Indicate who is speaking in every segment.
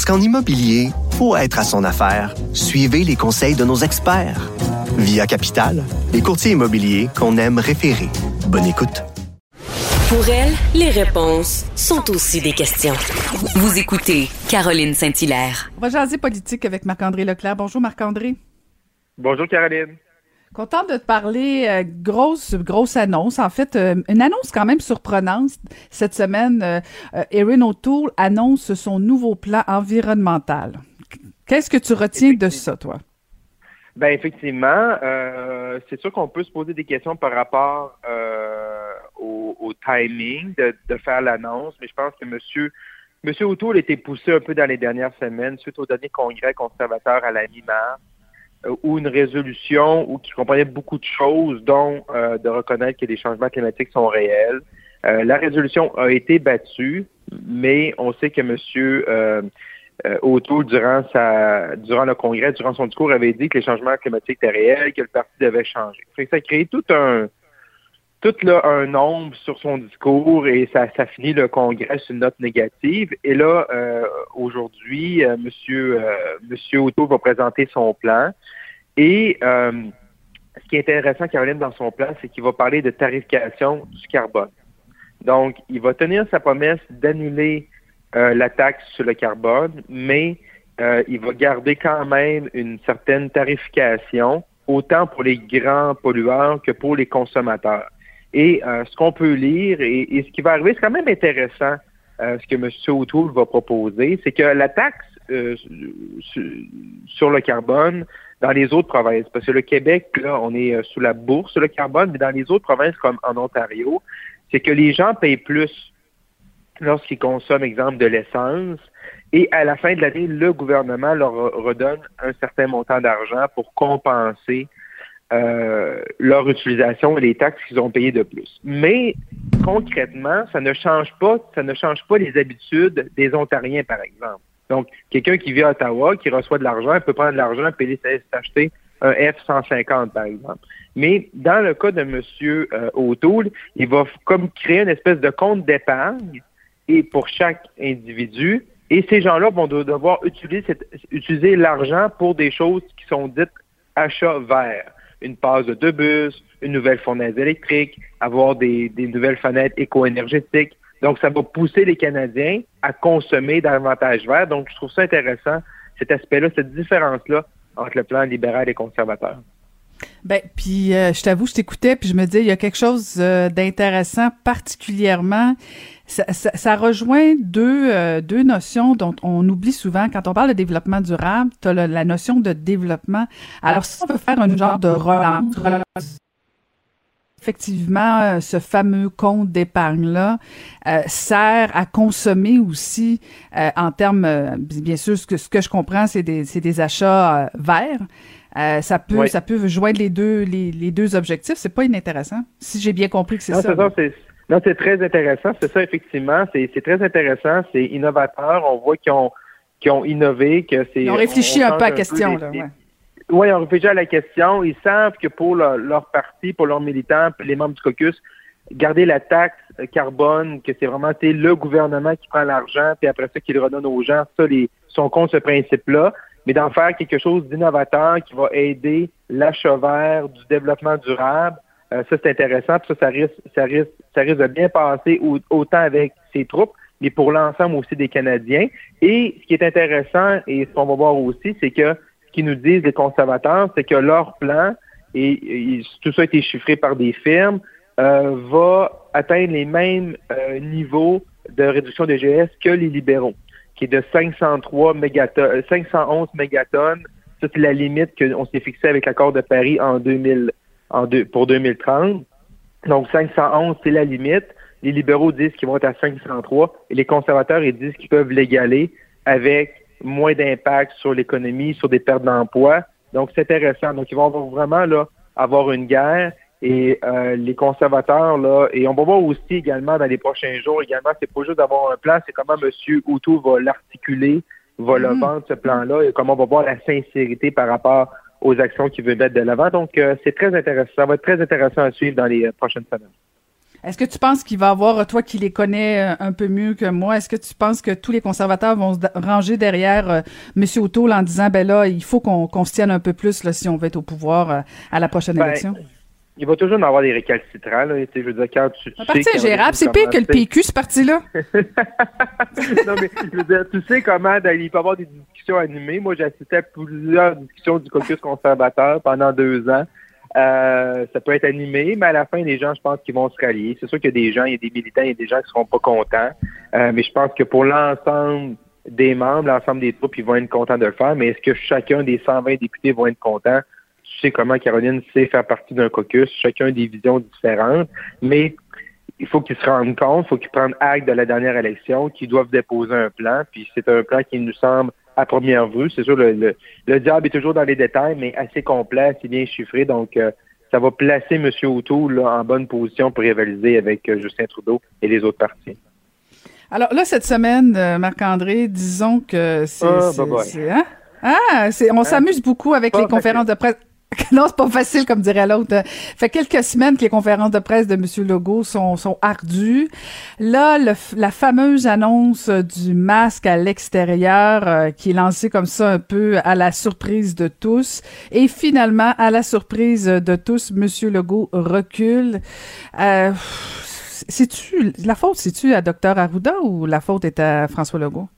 Speaker 1: Parce qu'en immobilier, pour être à son affaire, suivez les conseils de nos experts. Via Capital, les courtiers immobiliers qu'on aime référer. Bonne écoute.
Speaker 2: Pour elle, les réponses sont aussi des questions. Vous écoutez Caroline Saint-Hilaire.
Speaker 3: On va jaser politique avec Marc-André Leclerc. Bonjour Marc-André.
Speaker 4: Bonjour Caroline.
Speaker 3: Content de te parler. Euh, grosse, grosse annonce. En fait, euh, une annonce quand même surprenante. Cette semaine, euh, Erin O'Toole annonce son nouveau plan environnemental. Qu'est-ce que tu retiens de ça, toi?
Speaker 4: Ben effectivement, c'est sûr qu'on peut se poser des questions par rapport au, timing de, faire l'annonce, mais je pense que Monsieur Monsieur O'Toole été poussé un peu dans les dernières semaines suite au dernier congrès conservateur à la mi-mars, euh, où une résolution où qui comprenait beaucoup de choses, dont euh, de reconnaître que les changements climatiques sont réels. Euh, la résolution a été battue, mais on sait que Monsieur euh, euh, O'Toole, durant sa durant le congrès, durant son discours, avait dit que les changements climatiques étaient réels, que le parti devait changer. Ça a créé tout un tout là un nombre sur son discours et ça, ça finit le congrès sur une note négative. Et là, euh, aujourd'hui, euh, Monsieur euh, Monsieur va présenter son plan. Et euh, ce qui est intéressant, Caroline, dans son plan, c'est qu'il va parler de tarification du carbone. Donc, il va tenir sa promesse d'annuler euh, la taxe sur le carbone, mais euh, il va garder quand même une certaine tarification, autant pour les grands pollueurs que pour les consommateurs. Et euh, ce qu'on peut lire et, et, ce qui va arriver, c'est quand même intéressant euh, ce que M. O'Toole va proposer, c'est que la taxe euh, sur, le carbone dans les autres provinces, parce que le Québec, là, on est euh, sous la bourse sur le carbone, mais dans les autres provinces comme en Ontario, c'est que les gens payent plus lorsqu'ils consomment, exemple, de l'essence. Et à la fin de l'année, le gouvernement leur redonne un certain montant d'argent pour compenser euh, leur utilisation et les taxes qu'ils ont payées de plus. Mais concrètement, ça ne change pas, ça ne change pas les habitudes des Ontariens, par exemple. Donc, quelqu'un qui vit à Ottawa, qui reçoit de l'argent, peut prendre de l'argent et s'acheter un F-150, par exemple. Mais dans le cas de M. Euh, O'Toole, il va comme créer une espèce de compte d'épargne et pour chaque individu. Et ces gens-là vont devoir utiliser, l'argent pour des choses qui sont dites achats verts. Une passe de deux bus, une nouvelle fournaise électrique, avoir des, nouvelles fenêtres éco-énergétiques. Donc, ça va pousser les Canadiens à consommer davantage vert. Donc, je trouve ça intéressant, cet aspect-là, cette différence-là entre le plan libéral et conservateur.
Speaker 3: Ben, puis euh, je t'avoue, je t'écoutais, puis je me disais, il y a quelque chose euh, d'intéressant, particulièrement. Ça, ça, ça rejoint deux, euh, deux notions dont on oublie souvent. Quand on parle de développement durable, tu as la, la, notion de développement. Alors, si on veut faire un genre de relance, effectivement, euh, ce fameux compte d'épargne-là euh, sert à consommer aussi euh, en termes, euh, bien sûr, ce que, ce que je comprends, c'est des, des achats euh, verts. ça peut oui. ça peut joindre les deux les, les deux objectifs. C'est pas inintéressant, si j'ai bien compris que c'est ça.
Speaker 4: ça c'est, non, c'est très intéressant. C'est ça, effectivement. C'est, très intéressant. C'est innovateur. On voit qu'ils ont, qu'ils ont innové, que c'est...
Speaker 3: Ils ont réfléchi on, on un peu à la question, là, ouais.
Speaker 4: Oui, ils ont réfléchi à la question. Ils savent que pour leur, leur parti, pour leurs militants, les membres du caucus, garder la taxe carbone, que c'est vraiment le gouvernement qui prend l'argent, puis après ça, qu'il le redonne aux gens, ça, les, sont contre ce principe-là, mais d'en faire quelque chose d'innovateur qui va aider l'achat vert, du développement durable. Euh, ça, c'est intéressant, puis ça, ça risque, ça risque, ça risque de bien passer au, autant avec ses troupes, mais pour l'ensemble aussi des Canadiens. Et ce qui est intéressant, et ce qu'on va voir aussi, c'est que ce qu'ils nous disent les conservateurs, c'est que leur plan, et, et, tout ça a été chiffré par des firmes, euh, va atteindre les mêmes euh, niveaux de réduction de GS que les libéraux, qui est de 503 mégatonnes, 511 mégatonnes. Ça, c'est la limite qu'on s'est fixée avec l'accord de Paris en 2000, en deux, pour 2030. Donc, 511, c'est la limite. Les libéraux disent qu'ils vont être à 503 et les conservateurs, ils disent qu'ils peuvent l'égaler avec moins d'impact sur l'économie, sur des pertes d'emploi. Donc, c'est intéressant. Donc, ils vont vraiment là, avoir une guerre et euh, les conservateurs, là, et on va voir aussi également dans les prochains jours, également, c'est pas juste d'avoir un plan, c'est comment M. Outou va l'articuler, va le
Speaker 3: Mhm.
Speaker 4: vendre, ce plan-là, et comment on va voir la sincérité par rapport aux actions qu'il veut mettre de l'avant. Donc, euh, c'est très intéressant. Ça va être très intéressant à suivre dans les euh, prochaines semaines.
Speaker 3: Est-ce que tu penses qu'il va avoir, toi qui les connais euh, un peu mieux que moi, est-ce que tu penses que tous les conservateurs vont se ranger derrière euh, M. O'Toole en disant, ben là, il faut qu'on se tienne un peu plus là, si on veut être au pouvoir à la prochaine
Speaker 4: Ben,
Speaker 3: élection?
Speaker 4: Il va toujours en avoir des récalcitrants. Là. Je veux dire, quand tu,
Speaker 3: parti ingérable, c'est pire que le PQ, ce parti-là.
Speaker 4: non, mais je veux dire, tu sais comment il peut y avoir des discussions animées. Moi, j'ai assisté à plusieurs discussions du caucus conservateur pendant deux ans. Euh, ça peut être animé, mais à la fin, les gens, je pense qu'ils vont se rallier. C'est sûr qu'il y a des gens, il y a des militants, il y a des gens qui seront pas contents. Euh, mais je pense que pour l'ensemble des membres, l'ensemble des troupes, ils vont être contents de le faire. Mais est-ce que chacun des 120 députés vont être contents? Sais comment Caroline sait faire partie d'un caucus, chacun a des visions différentes, mais il faut qu'ils se rendent compte, il faut qu'ils prennent acte de la dernière élection, qu'ils doivent déposer un plan, puis c'est un plan qui nous semble à première vue. C'est sûr, le, le, le diable est toujours dans les détails, mais assez complet, assez bien chiffré, donc euh, ça va placer M. O'Toole en bonne position pour rivaliser avec euh, Justin Trudeau et les autres partis.
Speaker 3: Alors là, cette semaine, euh, Marc-André, disons que c'est...
Speaker 4: Ah, bye.
Speaker 3: c'est- hein? Ah, on s'amuse beaucoup avec
Speaker 4: Pas
Speaker 3: les conférences de presse. Non, c'est pas facile, comme dirait l'autre. Fait quelques semaines que les conférences de presse de M. Legault sont, sont ardues. Là, le la fameuse annonce du masque à l'extérieur, euh, qui est lancée comme ça un peu à la surprise de tous. Et finalement, à la surprise de tous, M. Legault recule. Euh, c'est-tu, la faute, c'est-tu à Dr. Arruda ou la faute est à François Legault?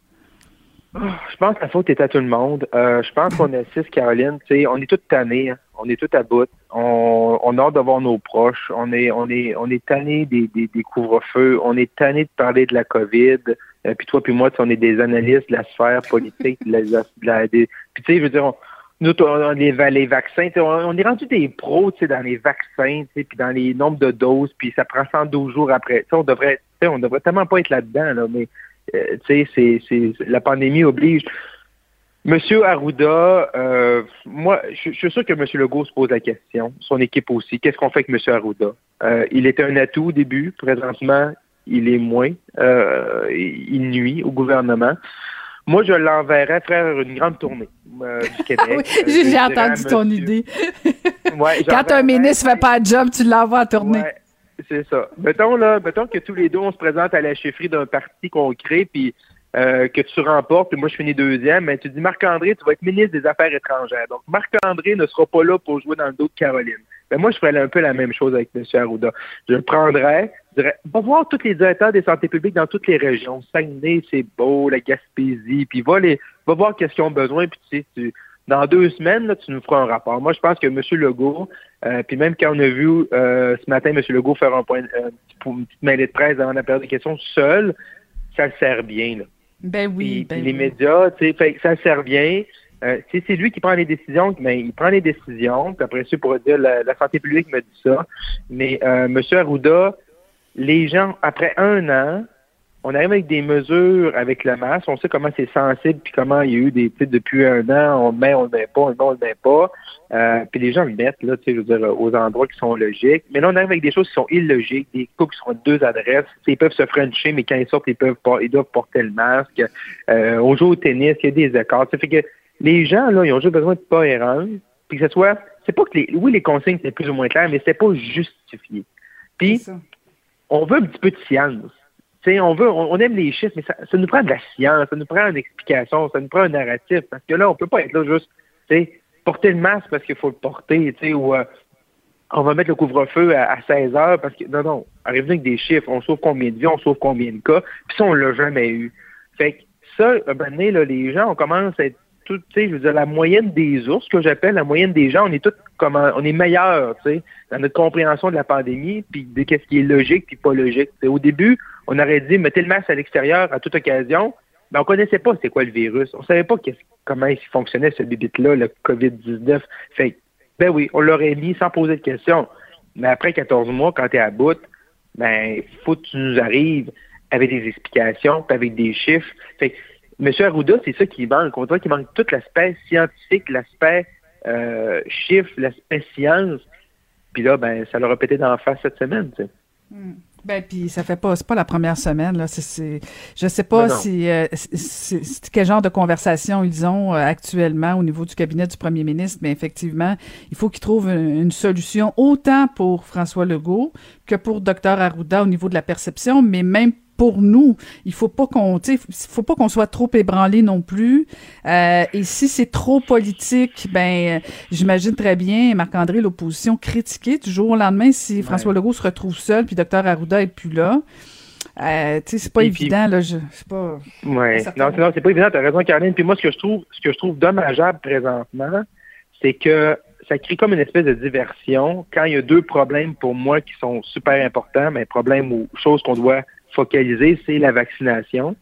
Speaker 4: Je pense que la faute est à tout le monde. Euh, je pense qu'on assiste, Caroline, on est tous tannés, hein. on est tous à bout. On, on a hâte de voir nos proches. On est, on est, on est tannés des, des, des couvre-feux. On est tannés de parler de la COVID. Euh, puis toi, puis moi, on est des analystes de la sphère politique, de la, de la- des- puis tu sais, je veux dire, on, nous, on, les, les vaccins, on, on est rendu des pros, dans les vaccins, puis dans les nombres de doses, puis ça prend 112 jours après. Tu sais, on devrait, on devrait tellement pas être là-dedans, là, mais euh, tu sais, c'est, la pandémie oblige. Monsieur Arruda, euh, moi, je, je suis sûr que Monsieur Legault se pose la question, son équipe aussi. Qu'est-ce qu'on fait avec Monsieur Arruda? Euh, Il était un atout au début, présentement, il est moins. Euh, il nuit au gouvernement. Moi, je l'enverrais faire une grande tournée euh, du Québec.
Speaker 3: Oui, j'ai entendu ton
Speaker 4: monsieur-
Speaker 3: idée.
Speaker 4: Ouais,
Speaker 3: Quand un ministre fait pas de job, tu l'envoies à tourner.
Speaker 4: Ouais, c'est ça. Mettons, là, mettons que tous les deux, on se présente à la chefferie d'un parti qu'on crée, puis euh, que tu remportes, puis moi, je finis deuxième, mais tu dis, Marc-André, tu vas être ministre des Affaires étrangères. Donc, Marc-André ne sera pas là pour jouer dans le dos de Caroline. Moi, je ferais un peu la même chose avec M. Arruda. Je le prendrais, je dirais, va voir tous les directeurs des santé publiques dans toutes les régions. Saguenay, c'est beau, la Gaspésie, puis va, les, va voir qu'est-ce qu'ils ont besoin, puis tu sais, tu, dans deux semaines, là, tu nous feras un rapport. Moi, je pense que M. Legault, euh, puis même quand on a vu euh, ce matin M. Legault faire un point, euh, pour une petite mêlée de presse avant la période de questions seul, ça le sert bien. Là.
Speaker 3: Ben oui,
Speaker 4: Puis,
Speaker 3: ben
Speaker 4: les
Speaker 3: oui.
Speaker 4: médias, tu sais, fait ça le sert bien. Euh, c'est lui qui prend les décisions, mais il prend les décisions. Puis après ça, pourrait dire la, la santé publique me dit ça. Mais euh, M. Arruda, les gens, après un an, on arrive avec des mesures avec le masque. On sait comment c'est sensible, puis comment il y a eu des, depuis un an, on le met, on le met pas, on le met, on le met pas. Euh, puis les gens le mettent, là, tu sais, je veux dire, aux endroits qui sont logiques. Mais là, on arrive avec des choses qui sont illogiques, des couples qui sont à deux adresses. Ils peuvent se frencher, mais quand ils sortent, ils peuvent pas, ils doivent porter le masque. Euh, on joue au tennis, il y a des écarts. Ça fait que les gens, là, ils ont juste besoin de cohérence. Puis que ce soit, c'est pas que les, oui, les consignes, c'est plus ou moins clair, mais c'est pas justifié. Puis, on veut un petit peu de science. Tu sais, on veut, on, aime les chiffres, mais ça, nous prend de la science, ça nous prend une explication, ça nous prend un narratif. Parce que là, on peut pas être là juste, tu porter le masque parce qu'il faut le porter, tu ou euh, on va mettre le couvre-feu à, à 16 heures parce que non, non, arrive avec des chiffres, on sauve combien de vies, on sauve combien de cas, puis ça, on l'a jamais eu. Fait que ça, à un moment donné, là, les gens, on commence à être tout, tu sais, je veux dire, la moyenne des ours, que j'appelle la moyenne des gens, on est tous comment, on est meilleurs, tu sais, dans notre compréhension de la pandémie, puis de qu'est-ce qui est logique puis pas logique. Au début, on aurait dit mettez le masque à l'extérieur à toute occasion, mais on connaissait pas c'est quoi le virus. On savait pas comment il fonctionnait ce bibite-là, le COVID-19. Fait ben oui, on l'aurait mis sans poser de questions. Mais après 14 mois, quand tu es à bout, ben, faut que tu nous arrives avec des explications, avec des chiffres. M. Arruda, c'est ça qui manque. On voit qu'il manque tout l'aspect scientifique, l'aspect euh, chiffre, l'aspect science. Puis là, ben, ça leur a pété dans la face cette semaine, tu sais.
Speaker 3: Hmm. Ben puis ça fait pas c'est pas la première semaine là c'est je sais pas
Speaker 4: Ben
Speaker 3: si euh, quel genre de conversation ils ont euh, actuellement au niveau du cabinet du premier ministre mais effectivement il faut qu'ils trouvent une, une solution autant pour François Legault que pour docteur Arruda au niveau de la perception mais même pour nous, il faut pas qu'on, faut pas qu'on soit trop ébranlé non plus. Euh, et si c'est trop politique, ben, j'imagine très bien Marc-André l'opposition critiquer du jour au lendemain si François Legault se retrouve seul puis docteur Arruda est plus là. Euh, c'est pas
Speaker 4: Et puis-
Speaker 3: évident là. Je, c'est pas.
Speaker 4: Ouais. Non, non, c'est pas évident, t'as raison, Caroline. Puis moi, ce que je trouve, ce que je trouve dommageable présentement, c'est que ça crée comme une espèce de diversion quand il y a deux problèmes pour moi qui sont super importants, mais problème ou chose qu'on doit focaliser, c'est la vaccination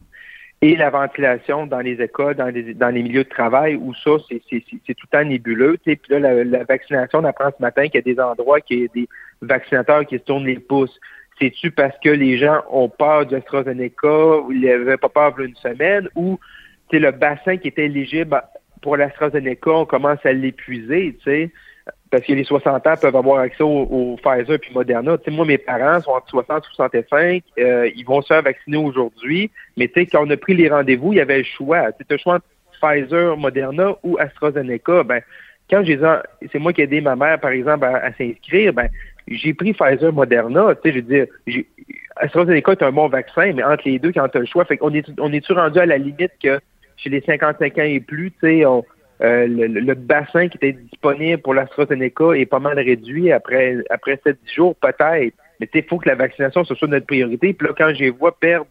Speaker 4: et la ventilation dans les écoles, dans les, dans les milieux de travail, où ça, c'est, tout le temps nébuleux. Puis là, la, vaccination, on apprend ce matin qu'il y a des endroits, qu'il y a des vaccinateurs qui se tournent les pouces. C'est-tu parce que les gens ont peur du AstraZeneca ou ils n'avaient pas peur il y a une semaine ou le bassin qui était éligible pour l'AstraZeneca, on commence à l'épuiser, tu sais, parce que les 60 ans peuvent avoir accès au, au Pfizer puis Moderna. Tu sais, moi, mes parents sont entre 60 et 65, euh, ils vont se faire vacciner aujourd'hui, mais tu sais, quand on a pris les rendez-vous, il y avait le choix. Tu le choix entre Pfizer, Moderna ou AstraZeneca. Ben, quand j'ai dit, c'est moi qui ai aidé ma mère, par exemple, à, s'inscrire, ben, j'ai pris Pfizer, Moderna. Tu sais, je veux dire, AstraZeneca est un bon vaccin, mais entre les deux, quand tu as le choix, fait qu'on est, on est-tu rendu à la limite que chez les 55 ans et plus, tu sais, on- euh, le, le- bassin qui était disponible pour l'AstraZeneca est pas mal réduit après après 7 jours, peut-être. Mais il faut que la vaccination ce soit notre priorité. Puis là, quand je les vois perdre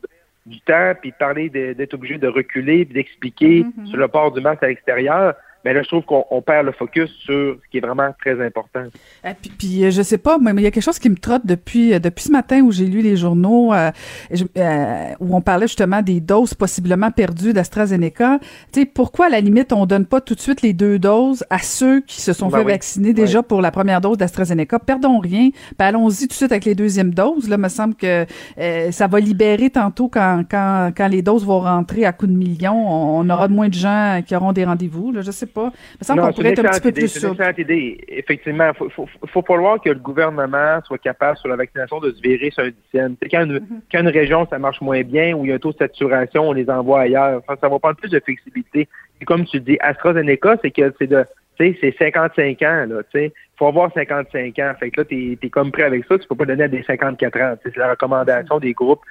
Speaker 4: du temps, puis parler d'être obligé de reculer, puis d'expliquer sur le port du masque à l'extérieur, mais là, je trouve qu'on on perd le focus sur ce qui est vraiment très important.
Speaker 3: Euh, puis, puis, euh, je sais pas, mais il y a quelque chose qui me trotte depuis euh, depuis ce matin où j'ai lu les journaux euh, je- euh, où on parlait justement des doses possiblement perdues d'AstraZeneca. Tu sais, pourquoi à la limite on donne pas tout de suite les deux doses à ceux qui se sont
Speaker 4: Ben
Speaker 3: fait
Speaker 4: oui.
Speaker 3: vacciner déjà pour la première dose d'AstraZeneca? Perdons rien, puis allons-y tout de suite avec les deuxièmes doses. Là, me semble que euh, ça va libérer tantôt quand quand quand les doses vont rentrer à coups de millions, on, on aura de moins de gens qui auront des rendez-vous. Là, je sais pas. Il me semble
Speaker 4: Non,
Speaker 3: qu'on
Speaker 4: c'est
Speaker 3: pourrait être un petit peu
Speaker 4: idée,
Speaker 3: plus
Speaker 4: c'est une
Speaker 3: souple.
Speaker 4: excellente idée. Effectivement, il faut, faut, que le gouvernement soit capable sur la vaccination de se virer sur un dixième. Quand, une,
Speaker 3: Mm-hmm.
Speaker 4: quand une région, ça marche moins bien ou il y a un taux de saturation, on les envoie ailleurs. Ça, ça va prendre plus de flexibilité. Et comme tu dis, AstraZeneca, c'est que c'est de tu sais, c'est 55 ans, là, tu sais. Faut avoir 55 ans. Fait que là, t'es es comme prêt avec ça. Tu peux pas donner à des 54 ans. C'est la recommandation des groupes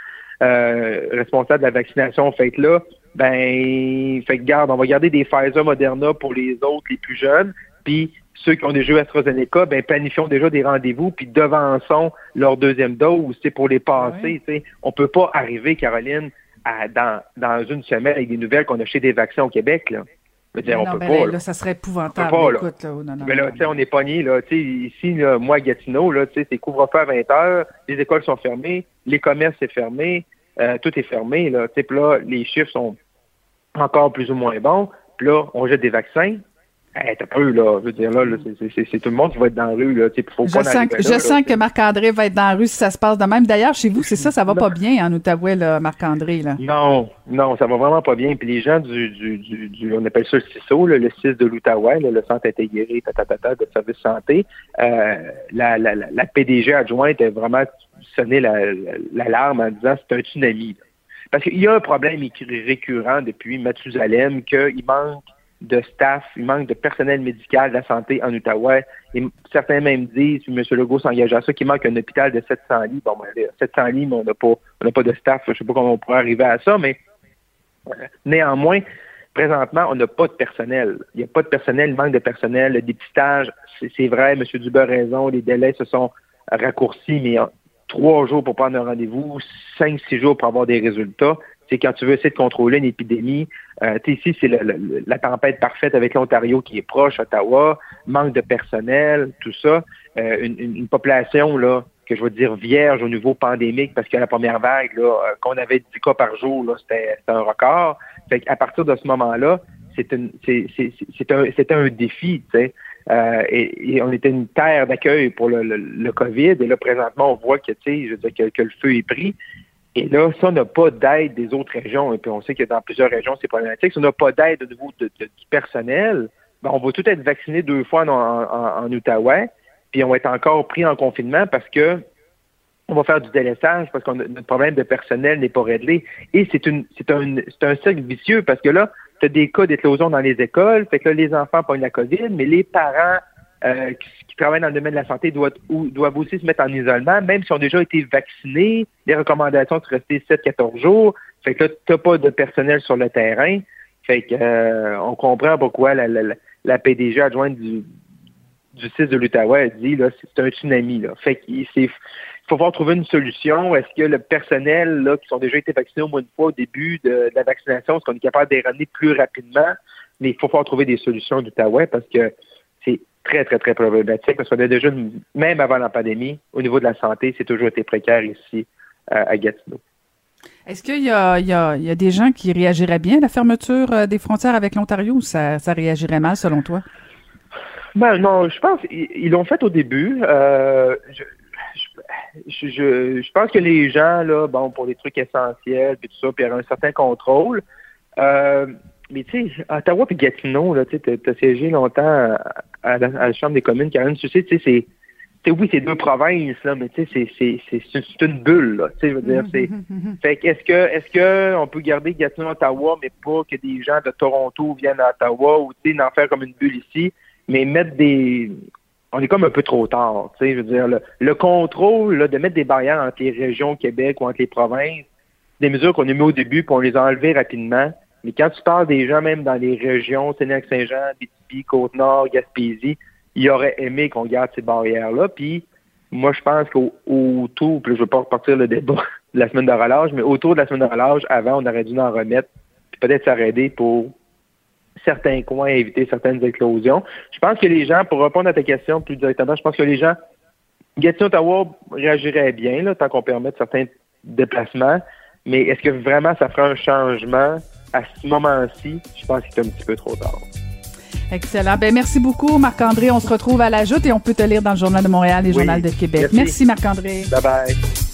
Speaker 4: euh, responsables de la vaccination. Fait que là, ben, fait que garde, on va garder des Pfizer, Moderna pour les autres, les plus jeunes. Puis ceux qui ont déjà eu AstraZeneca, ben, planifions déjà des rendez-vous, puis devançons leur deuxième dose, c'est pour les passer.
Speaker 3: Ouais.
Speaker 4: tu sais. On peut pas arriver, Caroline, à, dans, dans une semaine avec des nouvelles qu'on a chez des vaccins au Québec, là. Dire, on
Speaker 3: non,
Speaker 4: peut
Speaker 3: ben
Speaker 4: pas.
Speaker 3: là, ça serait épouvantable.
Speaker 4: On peut pas, là.
Speaker 3: Écoute, là, oh, non, non,
Speaker 4: Mais là,
Speaker 3: non,
Speaker 4: tu sais, on est pogné, là. Tu sais, ici, là, moi, à Gatineau, là, tu sais, c'est couvre-feu à 20 heures, les écoles sont fermées, les commerces sont fermés, euh, tout est fermé, là. Tu sais, puis là, les chiffres sont encore plus ou moins bons. Puis là, on jette des vaccins. Hey, t'as peu, là. Je veux dire, là, là, c'est- tout le monde qui va être dans la rue, là. Faut
Speaker 3: Je
Speaker 4: pas en
Speaker 3: sens, que, je
Speaker 4: là.
Speaker 3: sens que Marc-André va être dans la rue si ça se passe de même. D'ailleurs, chez vous, c'est ça, ça va pas bien en Outaouais, là, Marc-André. Là.
Speaker 4: Non, non, ça va vraiment pas bien. Puis les gens du, du, du, du- on appelle ça le CISO, là, le CIS de l'Outaouais, le Centre intégré tatatata, de services santé, euh, la, la, la, la PDG adjointe a vraiment sonné la- la- l'alarme en disant c'est un tsunami. là. Parce qu'il y a un problème récurrent depuis Mathusalem qu'il manque de staff, il manque de personnel médical de la santé en Outaouais. Et certains même disent, M. Legault s'engage à ça, qu'il manque un hôpital de 700 lits. Bon, ben, 700 lits, mais on n'a pas, de staff. Je sais pas comment on pourrait arriver à ça, mais euh, néanmoins, présentement, on n'a pas de personnel. Il n'y a pas de personnel, il manque de personnel. Le dépistage, c'est vrai, M. Dubé a raison, les délais se sont raccourcis, mais trois jours pour prendre un rendez-vous, cinq, six jours pour avoir des résultats. C'est quand tu veux essayer de contrôler une épidémie. Euh, ici, c'est la tempête parfaite avec l'Ontario qui est proche, Ottawa, manque de personnel, tout ça. Euh, une, une- population là que je veux dire vierge au niveau pandémique parce que la première vague, là, euh, qu'on avait 10 cas par jour, là, c'était un record. Fait à partir de ce moment-là, c'est un, un défi. Euh, et, on était une terre d'accueil pour le, COVID. Et là, présentement, on voit que, je veux dire, que, le feu est pris. Et là, on n'a pas d'aide des autres régions, et puis on sait que dans plusieurs régions, c'est problématique, si on n'a pas d'aide au niveau de, du personnel, ben, on va tout être vacciné deux fois en, en, Outaouais, puis on va être encore pris en confinement parce que on va faire du délaissage parce que notre problème de personnel n'est pas réglé. Et c'est une un c'est un cercle vicieux parce que là, tu as des cas d'éclosion dans les écoles, fait que là, les enfants pognent la COVID, mais les parents euh, qui, travaillent dans le domaine de la santé doivent, aussi se mettre en isolement, même s'ils ont déjà été vaccinés. Les recommandations sont rester 7-14 jours. Fait que là, tu pas de personnel sur le terrain. Fait que euh, on comprend pourquoi la, PDG adjointe du, du 6 de l'Outaouais a dit là, c'est un tsunami. Fait qu'il faut pouvoir trouver une solution. Est-ce que le personnel là, qui sont déjà été vaccinés au moins une fois au début de, la vaccination, est-ce qu'on est capable ramener plus rapidement? Mais il faut pouvoir trouver des solutions d'Outaouais parce que c'est très, très, très problématique parce qu'on a déjà, même avant la pandémie, au niveau de la santé, c'est toujours été précaire ici à Gatineau.
Speaker 3: Est-ce qu'il y a, il y, a, il y a des gens qui réagiraient bien à la fermeture euh, des frontières avec l'Ontario ou ça, ça réagirait mal selon toi?
Speaker 4: Ben non, je pense ils l'ont fait au début. Euh, je, je, je, pense que les gens, là, bon, pour des trucs essentiels, puis tout ça, puis il y a un certain contrôle. Euh, mais tu sais, Ottawa puis Gatineau, là, tu sais, t'as siégé longtemps à, la, Chambre des communes, tu sais, tu sais, c'est oui, c'est deux provinces, là, mais tu sais, c'est une bulle, là. Tu sais, je veux dire, c'est. fait que est-ce que est-ce que on peut garder Gatineau Ottawa, mais pas que des gens de Toronto viennent à Ottawa ou tu sais, en faire comme une bulle ici, mais mettre des on est comme un peu trop tard. Je veux dire, le, contrôle là, de mettre des barrières entre les régions Québec ou entre les provinces, des mesures qu'on a mis au début, puis on les a enlevées rapidement. Mais quand tu parles des gens, même dans les régions, Sénégal-Saint-Jean, Bétibi, Côte-Nord, Gaspésie, il aurait aimé qu'on garde ces barrières-là. Puis moi, je pense qu'autour, puis je ne veux pas repartir le débat de la semaine de relâche, mais autour de la semaine de relâche, avant, on aurait dû en remettre, puis peut-être s'arrêter pour certains coins éviter certaines éclosions. Je pense que les gens, pour répondre à ta question plus directement, je pense que les gens, Gatineau, Ottawa réagirait bien, là, tant qu'on permet certains déplacements. Mais est-ce que vraiment ça fera un changement à ce moment-ci? Je pense que c'est un petit peu trop tard.
Speaker 3: Excellent. Ben, merci beaucoup, Marc-André. On se retrouve à la joute et on peut te lire dans le Journal de Montréal et le Journal de Québec. Merci, merci Marc-André.
Speaker 4: Bye bye.